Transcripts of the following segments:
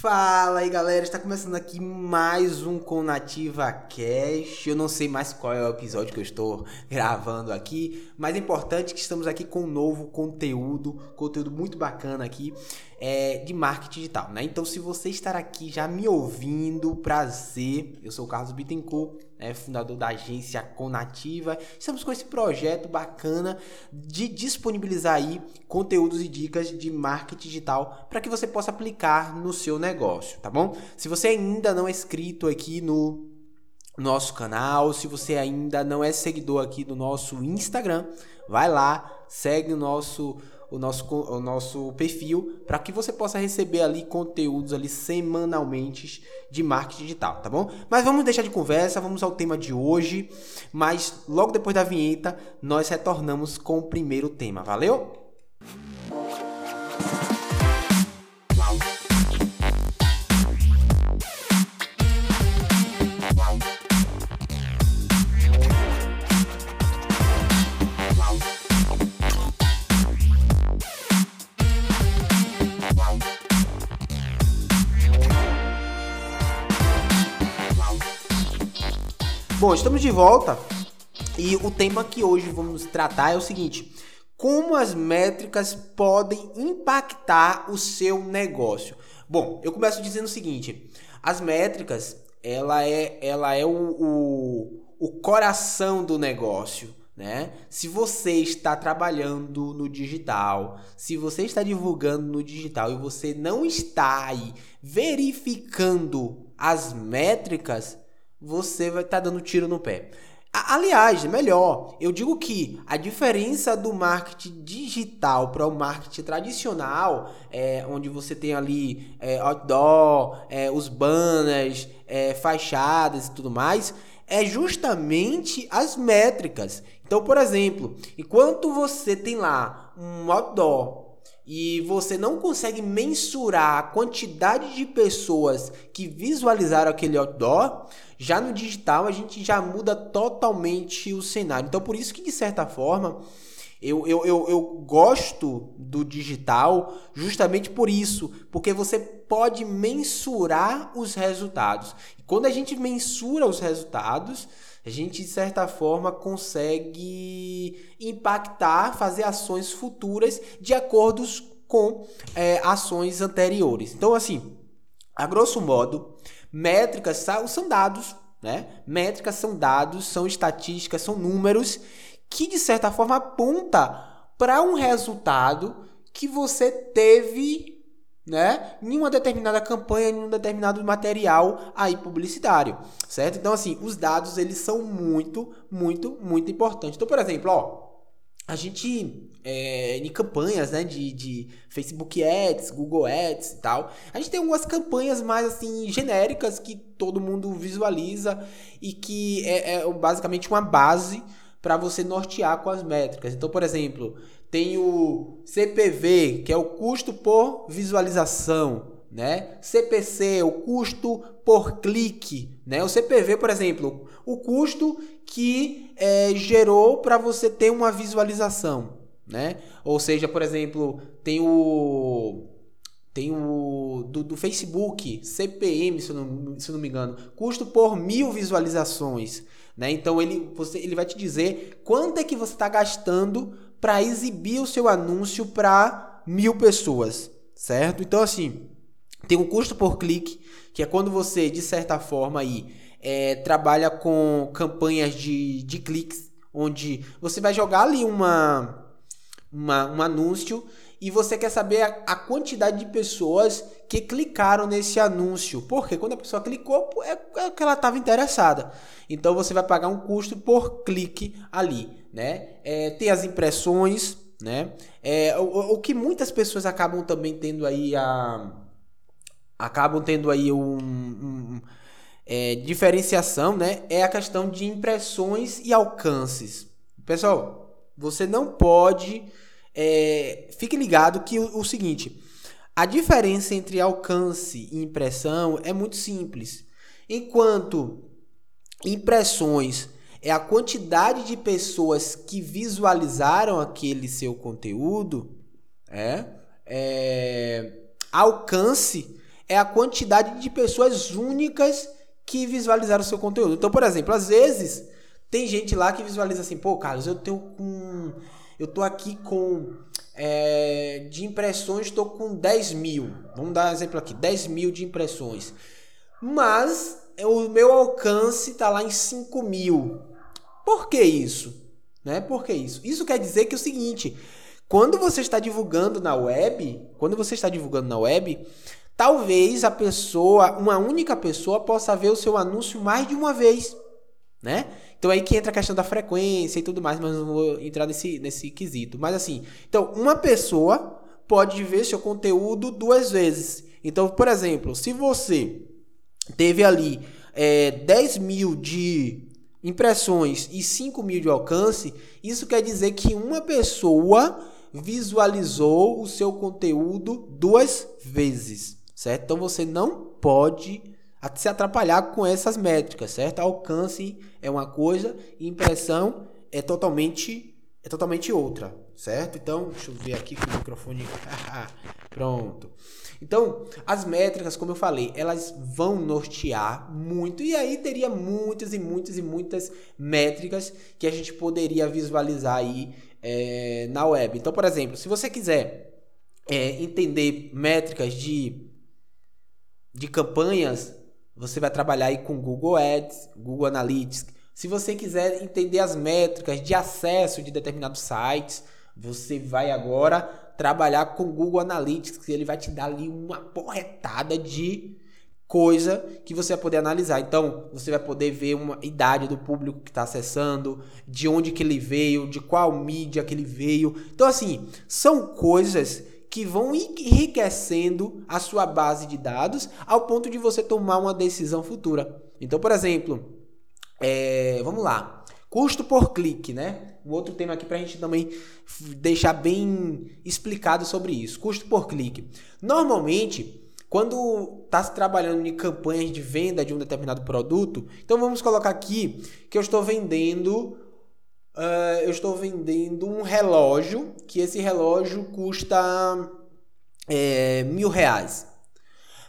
Fala aí galera, está começando aqui mais um com Nativa Cash. Eu não sei mais qual é o episódio que eu estou gravando aqui, mas é importante que estamos aqui com um novo conteúdo, conteúdo muito bacana aqui é, de marketing digital, né? Então, se você estar aqui já me ouvindo, prazer. Eu sou o Carlos Bittencourt, né, fundador da agência Conativa. Estamos com esse projeto bacana de disponibilizar aí conteúdos e dicas de marketing digital para que você possa aplicar no seu negócio, tá bom? Se você ainda não é inscrito aqui no nosso canal, se você ainda não é seguidor aqui do nosso Instagram, vai lá, segue o nosso o nosso, o nosso perfil para que você possa receber ali conteúdos ali semanalmente de marketing digital, tá bom? Mas vamos deixar de conversa, vamos ao tema de hoje, mas logo depois da vinheta nós retornamos com o primeiro tema, valeu? Bom, estamos de volta e o tema que hoje vamos tratar é o seguinte: como as métricas podem impactar o seu negócio? Bom, eu começo dizendo o seguinte: as métricas ela é, ela é o, o, o coração do negócio. Né? Se você está trabalhando no digital, se você está divulgando no digital e você não está aí verificando as métricas, você vai estar tá dando tiro no pé. Aliás, melhor, eu digo que a diferença do marketing digital para o marketing tradicional, é, onde você tem ali é, outdoor, é, os banners, é, fachadas e tudo mais, é justamente as métricas. Então, por exemplo, enquanto você tem lá um outdoor e você não consegue mensurar a quantidade de pessoas que visualizaram aquele outdoor, já no digital a gente já muda totalmente o cenário. Então por isso que de certa forma eu, eu, eu, eu gosto do digital justamente por isso, porque você pode mensurar os resultados. E quando a gente mensura os resultados, a gente de certa forma consegue impactar, fazer ações futuras de acordo com é, ações anteriores. Então, assim, a grosso modo, métricas são dados, né? Métricas são dados, são estatísticas, são números que de certa forma aponta para um resultado que você teve né? Em uma determinada campanha, em um determinado material aí publicitário, certo? Então assim, os dados eles são muito, muito, muito importantes. Então, por exemplo, ó, a gente é, em campanhas, né, de, de Facebook Ads, Google Ads e tal, a gente tem algumas campanhas mais assim genéricas que todo mundo visualiza e que é, é basicamente uma base para você nortear com as métricas. Então, por exemplo, tem o CPV, que é o custo por visualização, né? CPC, o custo por clique, né? O CPV, por exemplo, o custo que é, gerou para você ter uma visualização, né? Ou seja, por exemplo, tem o tem o do, do Facebook, CPM, se eu, não, se eu não me engano, custo por mil visualizações. Né? Então ele, você, ele vai te dizer quanto é que você está gastando para exibir o seu anúncio para mil pessoas, certo? Então assim tem um custo por clique que é quando você de certa forma aí é, trabalha com campanhas de, de cliques, onde você vai jogar ali uma, uma um anúncio e você quer saber a, a, quantidade de pessoas que clicaram nesse anúncio. Porque quando a pessoa clicou, é, é que ela estava interessada. Então você vai pagar um custo por clique ali, né? É, tem as impressões, né? É, o, o que muitas pessoas acabam também tendo aí a acabam tendo aí um, um é, diferenciação, né? É a questão de impressões e alcances. Pessoal, você não pode é, fique ligado que o, o seguinte: a diferença entre alcance e impressão é muito simples. Enquanto impressões é a quantidade de pessoas que visualizaram aquele seu conteúdo, é, é alcance é a quantidade de pessoas únicas que visualizaram o seu conteúdo. Então, por exemplo, às vezes tem gente lá que visualiza assim, pô, Carlos, eu tenho com. Eu tô aqui com. É, de impressões, estou com 10 mil. Vamos dar um exemplo aqui: 10 mil de impressões. Mas o meu alcance está lá em 5 mil. Por que isso? Né? Por que isso? Isso quer dizer que é o seguinte: quando você está divulgando na web, quando você está divulgando na web, talvez a pessoa, uma única pessoa, possa ver o seu anúncio mais de uma vez, né? Então aí que entra a questão da frequência e tudo mais, mas não vou entrar nesse, nesse quesito. Mas assim, então uma pessoa pode ver seu conteúdo duas vezes. Então, por exemplo, se você teve ali é, 10 mil de impressões e 5 mil de alcance, isso quer dizer que uma pessoa visualizou o seu conteúdo duas vezes, certo? Então você não pode se atrapalhar com essas métricas, certo? Alcance é uma coisa, impressão é totalmente é totalmente outra, certo? Então, deixa eu ver aqui com o microfone. Pronto. Então, as métricas, como eu falei, elas vão nortear muito e aí teria muitas e muitas e muitas métricas que a gente poderia visualizar aí é, na web. Então, por exemplo, se você quiser é, entender métricas de, de campanhas, você vai trabalhar aí com Google Ads, Google Analytics. Se você quiser entender as métricas de acesso de determinados sites, você vai agora trabalhar com Google Analytics, que ele vai te dar ali uma porretada de coisa que você vai poder analisar. Então, você vai poder ver uma idade do público que está acessando, de onde que ele veio, de qual mídia que ele veio. Então, assim, são coisas que vão enriquecendo a sua base de dados ao ponto de você tomar uma decisão futura. Então, por exemplo, é, vamos lá. Custo por clique, né? Um outro tema aqui para a gente também deixar bem explicado sobre isso. Custo por clique. Normalmente, quando está se trabalhando em campanhas de venda de um determinado produto, então vamos colocar aqui que eu estou vendendo, uh, eu estou vendendo um relógio, que esse relógio custa é, mil reais.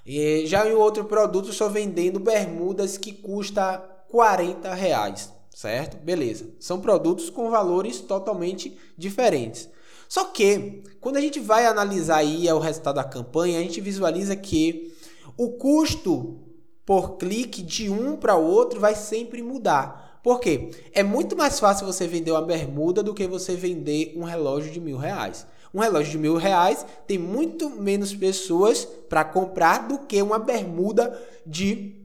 E já em outro produto estou vendendo bermudas que custa 40 reais, certo? Beleza. São produtos com valores totalmente diferentes. Só que, quando a gente vai analisar aí o resultado da campanha, a gente visualiza que o custo por clique de um para o outro vai sempre mudar. Por quê? É muito mais fácil você vender uma bermuda do que você vender um relógio de mil reais. Um relógio de mil reais tem muito menos pessoas para comprar do que uma bermuda de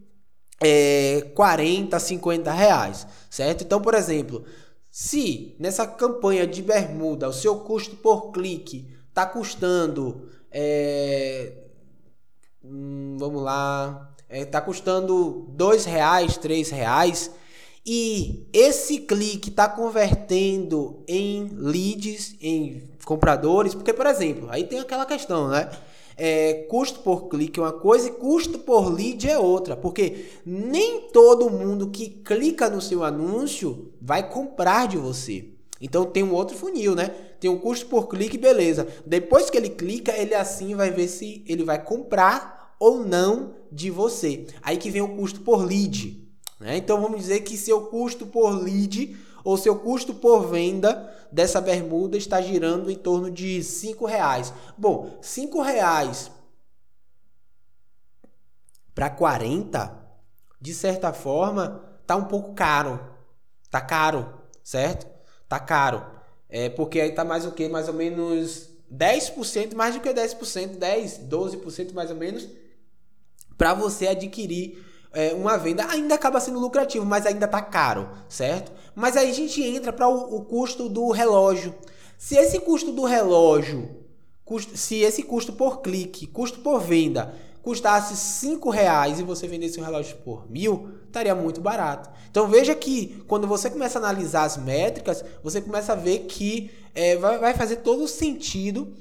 é, 40, 50 reais, certo? Então, por exemplo, se nessa campanha de bermuda o seu custo por clique está custando, é, hum, vamos lá, está é, tá custando dois reais, três reais, e esse clique está convertendo em leads, em compradores, porque, por exemplo, aí tem aquela questão, né? É, custo por clique é uma coisa e custo por lead é outra, porque nem todo mundo que clica no seu anúncio vai comprar de você. Então tem um outro funil, né? Tem um custo por clique, beleza. Depois que ele clica, ele assim vai ver se ele vai comprar ou não de você. Aí que vem o custo por lead. Né? Então vamos dizer que seu custo por lead ou seu custo por venda dessa bermuda está girando em torno de cinco reais. Bom, cinco reais para 40, de certa forma, tá um pouco caro. Tá caro, certo? Tá caro. É porque aí tá mais o que? Mais ou menos 10%, mais do que 10%, 10, 12% mais ou menos, para você adquirir é, uma venda ainda acaba sendo lucrativo, mas ainda está caro, certo? Mas aí a gente entra para o, o, custo do relógio. Se esse custo do relógio, custo, se esse custo por clique, custo por venda, custasse cinco reais e você vendesse um relógio por mil, estaria muito barato. Então veja que quando você começa a analisar as métricas, você começa a ver que é, vai, vai fazer todo sentido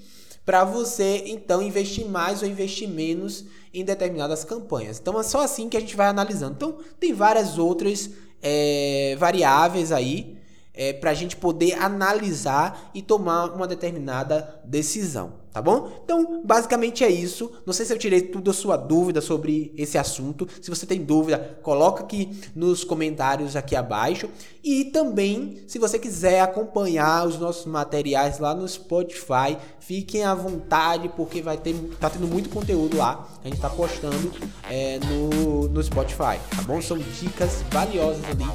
para você então investir mais ou investir menos em determinadas campanhas. Então é só assim que a gente vai analisando. Então tem várias outras é, variáveis aí é, para a gente poder analisar e tomar uma determinada decisão, tá bom? Então, basicamente é isso. Não sei se eu tirei tudo a sua dúvida sobre esse assunto. Se você tem dúvida, coloca aqui nos comentários aqui abaixo. E também, se você quiser acompanhar os nossos materiais lá no Spotify, fiquem à vontade, porque vai ter, tá tendo muito conteúdo lá. A gente tá postando é, no, no Spotify, tá bom? São dicas valiosas ali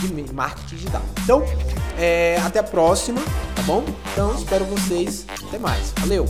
de marketing digital. Então, é, até a próxima, tá bom? Então, espero vocês. Até mais. Valeu!